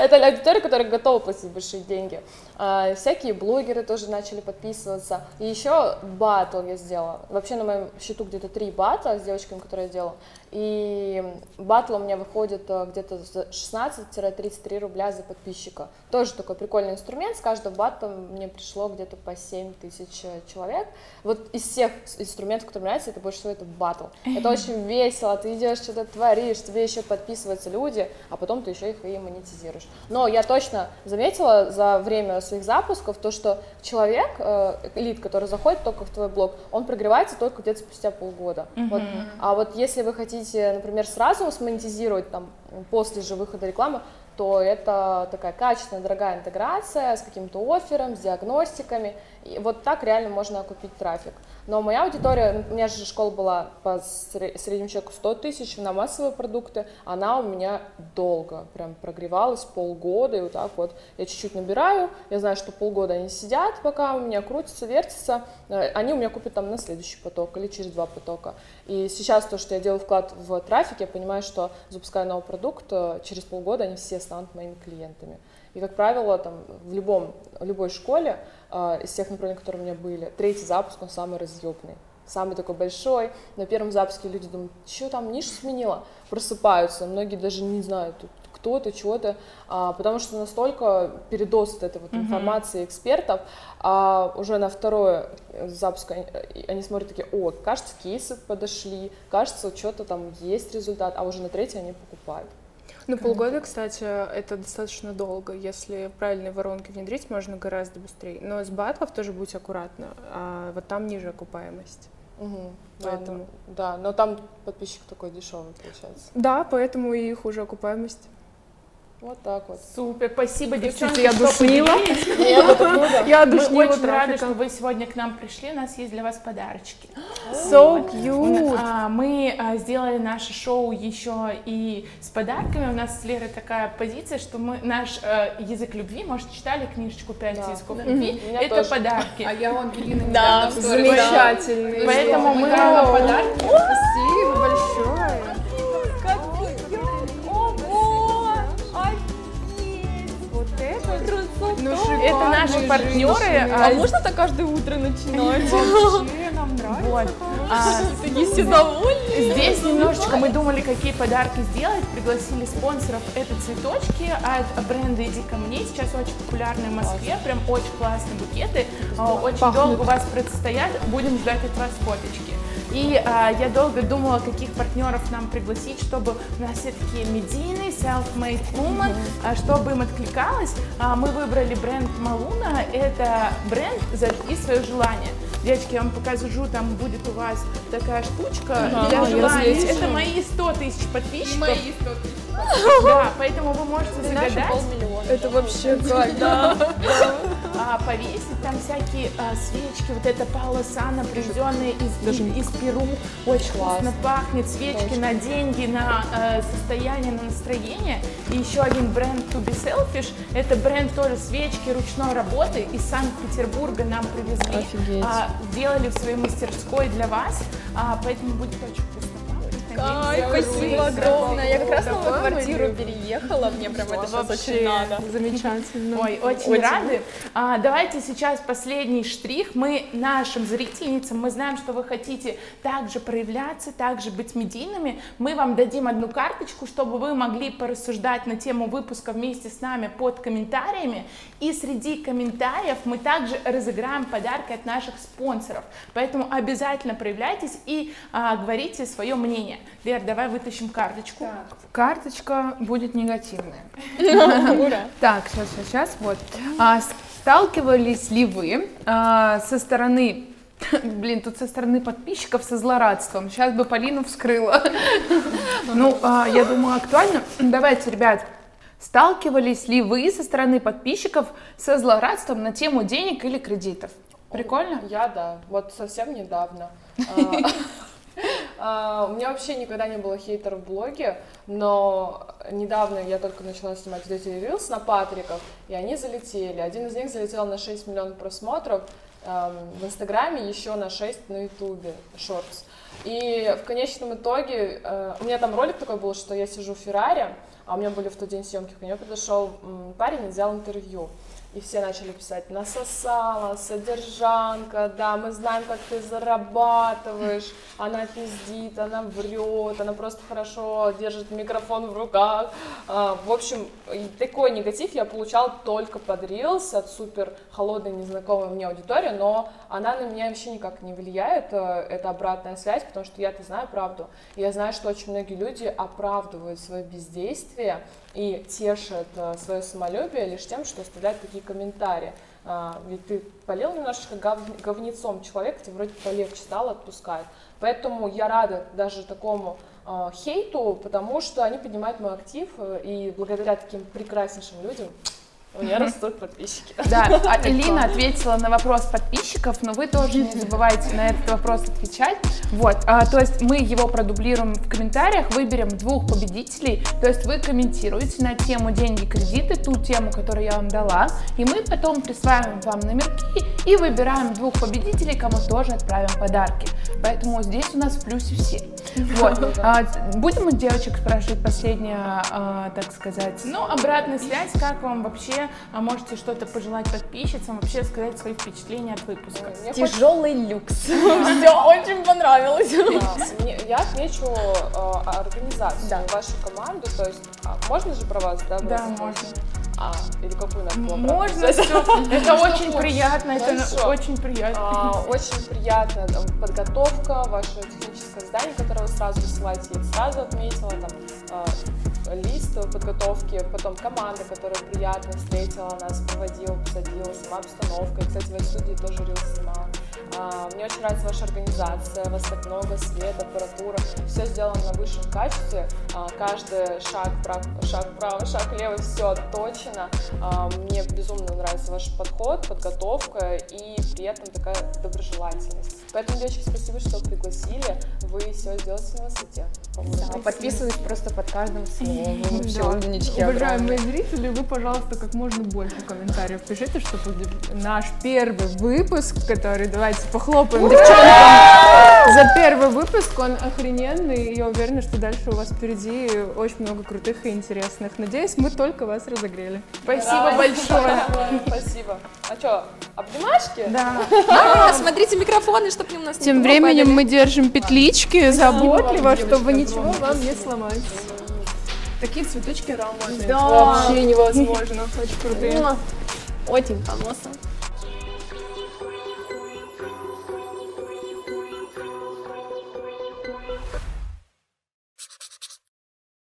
Это аудитория, которая готова платить большие деньги. А, всякие блогеры тоже начали подписываться. И еще батл я сделала. Вообще на моем счету где-то три батла с девочками, которые я делала. И батл у меня выходит э, где-то 16-33 рубля за подписчика. Тоже такой прикольный инструмент. С каждого батла мне пришло где-то по 7 тысяч э, человек. Вот из всех инструментов, которые мне нравятся, это больше всего это батл. Это очень весело, ты идешь, что-то творишь, тебе еще подписываются люди, а потом ты еще их и монетизируешь. Но я точно заметила за время своих запусков то, что человек, э, элит, который заходит только в твой блог, он прогревается только где-то спустя полгода. Mm-hmm. Вот. А вот если вы хотите хотите, например, сразу смонетизировать там после же выхода рекламы, то это такая качественная, дорогая интеграция с каким-то оффером, с диагностиками. И вот так реально можно окупить трафик. Но моя аудитория, у меня же школа была по среднему человеку 100 тысяч на массовые продукты, она у меня долго прям прогревалась, полгода, и вот так вот я чуть-чуть набираю, я знаю, что полгода они сидят, пока у меня крутится, вертится, э, они у меня купят там на следующий поток или через два потока. И сейчас то, что я делаю вклад в трафик, я понимаю, что запуская новый продукт, э, через полгода они все станут моими клиентами. И, как правило, там, в, любом, в любой школе э, из тех направлений, которые у меня были, третий запуск, он самый разъебный. Самый такой большой. На первом запуске люди думают, что там ниша сменила? Просыпаются. Многие даже не знают, кто-то, чего-то, а, потому что настолько передоз от этой вот mm-hmm. информации экспертов, а уже на второй запуск они, они смотрят такие, о, кажется, кейсы подошли, кажется, что-то там есть результат, а уже на третий они покупают. Ну, полгода, кстати, это достаточно долго. Если правильные воронки внедрить, можно гораздо быстрее. Но с батлов тоже будь аккуратно. А вот там ниже окупаемость. Угу, поэтому... Да, но, да, но там подписчик такой дешевый получается. Да, поэтому и хуже окупаемость. Вот так вот. Супер, спасибо, девчонки, я душнила. Я душнила. Мы очень рады, что вы сегодня к нам пришли, у нас есть для вас подарочки. So cute. А, мы а, сделали наше шоу еще и с подарками. У нас с Лерой такая позиция, что мы наш э, язык любви, может, читали книжечку «Пять языков любви», это подарки. А я у Ангелины Да, замечательный. Поэтому мы подарки. Спасибо большое. Ну, это наши партнеры. А, а можно так каждое утро начинать? Вообще, нам нравится. Вот. А, Такие все довольны. Здесь немножечко мы думали, какие подарки сделать. Пригласили спонсоров. Это цветочки от бренда «Иди ко мне». Сейчас очень популярны в Москве. Прям очень классные букеты. А, очень долго у вас предстоят. Будем ждать от вас фоточки. И а, я долго думала, каких партнеров нам пригласить, чтобы у нас все такие медийные, self-made woman, mm-hmm. чтобы им откликалось. А, мы выбрали бренд Малуна. Это бренд «Зажги свое желание». Девочки, я вам покажу, там будет у вас такая штучка да, для желаний. Это мои 100 тысяч подписчиков. Мои 100 тысяч Да, поэтому вы можете загадать. Это вообще кайф. Да. А, повесить там всякие а, свечки, вот это Паула Сана, привезенные из, Даже из, Перу, очень классно пахнет, свечки на деньги, на э, состояние, на настроение. И еще один бренд To Be Selfish, это бренд тоже свечки ручной работы из Санкт-Петербурга нам привезли. Офигеть. А, сделали в своей мастерской для вас, а, поэтому будет очень Кай, спасибо огромное. Я как раз новую квартиру переехала, мне прям это сейчас очень надо. Замечательно. Ой, очень, очень. рады. А, давайте сейчас последний штрих. Мы нашим зрительницам, мы знаем, что вы хотите также проявляться, также быть медийными. Мы вам дадим одну карточку, чтобы вы могли порассуждать на тему выпуска вместе с нами под комментариями. И среди комментариев мы также разыграем подарки от наших спонсоров. Поэтому обязательно проявляйтесь и а, говорите свое мнение. Лер, давай вытащим карточку. Так. Карточка будет негативная. Так, сейчас, сейчас, сейчас, вот. А, сталкивались ли вы а, со стороны Блин, тут со стороны подписчиков со злорадством. Сейчас бы Полину вскрыла. Ну, а, я думаю, актуально. Давайте, ребят, сталкивались ли вы со стороны подписчиков со злорадством на тему денег или кредитов? Прикольно? Я да, вот совсем недавно. А, у меня вообще никогда не было хейтеров в блоге, но недавно я только начала снимать вот эти рилс на Патриков, и они залетели. Один из них залетел на 6 миллионов просмотров, эм, в Инстаграме еще на 6 на Ютубе, шортс. И в конечном итоге, э, у меня там ролик такой был, что я сижу в Феррари, а у меня были в тот день съемки, ко мне подошел парень и взял интервью. И все начали писать, насосала, содержанка, да, мы знаем, как ты зарабатываешь, она пиздит, она врет, она просто хорошо держит микрофон в руках. А, в общем, такой негатив я получал только под Reels от супер холодной, незнакомой мне аудитории, но она на меня вообще никак не влияет, э, это обратная связь, потому что я-то знаю правду. Я знаю, что очень многие люди оправдывают свое бездействие, и тешит э, свое самолюбие лишь тем, что оставляют такие комментарии. А, ведь ты полил немножечко гов, говнецом человека, тебе вроде полегче стало, отпускает. Поэтому я рада даже такому э, хейту, потому что они поднимают мой актив, э, и благодаря таким прекраснейшим людям у меня растут подписчики. Да, а Элина ответила на вопрос подписчиков, но вы тоже не забывайте на этот вопрос отвечать. Вот, а, то есть мы его продублируем в комментариях, выберем двух победителей, то есть вы комментируете на тему деньги, кредиты, ту тему, которую я вам дала, и мы потом присваиваем вам номерки и выбираем двух победителей, кому тоже отправим подарки. Поэтому здесь у нас в плюсе все. Вот. А, будем у девочек спрашивать последнее, а, так сказать. Ну, обратная связь, как вам вообще, а можете что-то пожелать подписчицам, вообще сказать свои впечатления от выпуска. Тяжелый люкс. Все очень понравилось. Я отмечу организацию, вашу команду, то есть можно же про вас, да? Да, можно. А, или какую надо было Можно все. Это очень приятно, это очень приятно. А, очень приятно подготовка, ваше техническое здание, которое вы сразу высылаете, я сразу отметила, там, а, лист подготовки, потом команда, которая приятно встретила нас, проводила, посадила, сама обстановка. И, кстати, в студии тоже рилс снимала. А, мне очень нравится ваша организация, вас так много, свет, аппаратура. Все сделано на высшем качестве. А, каждый шаг, прав, шаг вправо, шаг лево, все точно. А, мне безумно нравится ваш подход, подготовка и при этом такая доброжелательность. Поэтому, девочки, спасибо, что пригласили. Вы все сделаете на высоте. Да, подписываюсь просто под каждым словом. Вообще умнички. Уважаемые зрители, вы, пожалуйста, как можно больше комментариев пишите, чтобы наш первый выпуск, который, давайте похлопаем девчонкам за первый выпуск, он охрененный, и я уверена, что дальше у вас впереди очень много крутых и интересных. Надеюсь, мы только вас разогрели. Спасибо большое. Спасибо. А что, обнимашки? Да. Смотрите микрофоны, чтобы не у нас Тем временем мы держим петлички заботливо, чтобы ничего вам не сломать. Такие цветочки ароматные. Да. Вообще невозможно. Очень крутые. Очень фамосно.